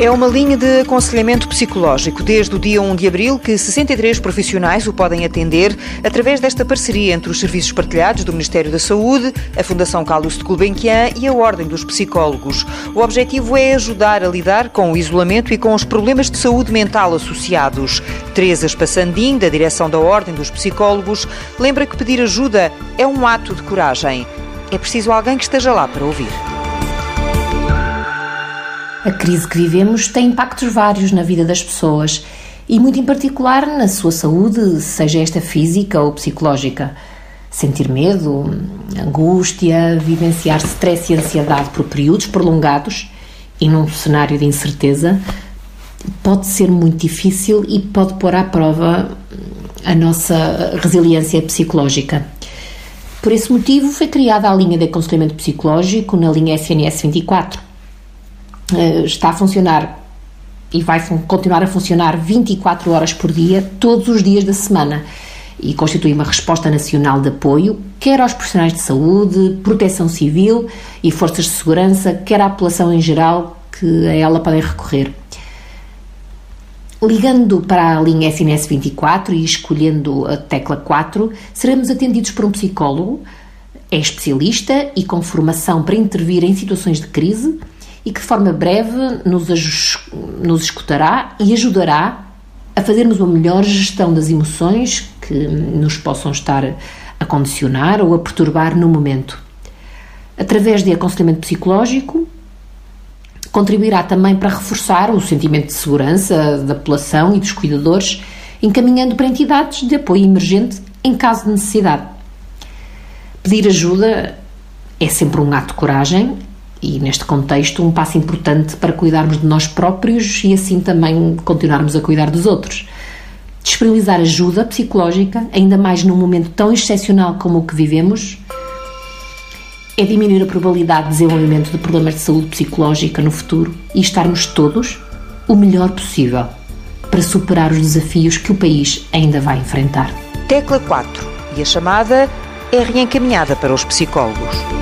É uma linha de aconselhamento psicológico desde o dia 1 de abril que 63 profissionais o podem atender através desta parceria entre os serviços partilhados do Ministério da Saúde, a Fundação Carlos de Gulbenkian e a Ordem dos Psicólogos. O objetivo é ajudar a lidar com o isolamento e com os problemas de saúde mental associados. Teresa Espassandim, da direção da Ordem dos Psicólogos, lembra que pedir ajuda é um ato de coragem. É preciso alguém que esteja lá para ouvir. A crise que vivemos tem impactos vários na vida das pessoas e, muito em particular, na sua saúde, seja esta física ou psicológica. Sentir medo, angústia, vivenciar stress e ansiedade por períodos prolongados e num cenário de incerteza pode ser muito difícil e pode pôr à prova a nossa resiliência psicológica. Por esse motivo, foi criada a linha de aconselhamento psicológico na linha SNS 24 eh, está a funcionar e vai continuar a funcionar 24 horas por dia, todos os dias da semana e constitui uma resposta nacional de apoio, quer aos profissionais de saúde, proteção civil e forças de segurança, quer à população em geral que a ela podem recorrer. Ligando para a linha SNS 24 e escolhendo a tecla 4, seremos atendidos por um psicólogo, é especialista e com formação para intervir em situações de crise e que de forma breve nos, nos escutará e ajudará a fazermos uma melhor gestão das emoções que nos possam estar a condicionar ou a perturbar no momento. Através de aconselhamento psicológico, contribuirá também para reforçar o sentimento de segurança da população e dos cuidadores, encaminhando para entidades de apoio emergente em caso de necessidade. Pedir ajuda é sempre um ato de coragem e, neste contexto, um passo importante para cuidarmos de nós próprios e assim também continuarmos a cuidar dos outros. Disponibilizar ajuda psicológica, ainda mais num momento tão excepcional como o que vivemos, é diminuir a probabilidade de desenvolvimento de problemas de saúde psicológica no futuro e estarmos todos o melhor possível para superar os desafios que o país ainda vai enfrentar. Tecla 4 e a chamada é reencaminhada para os psicólogos.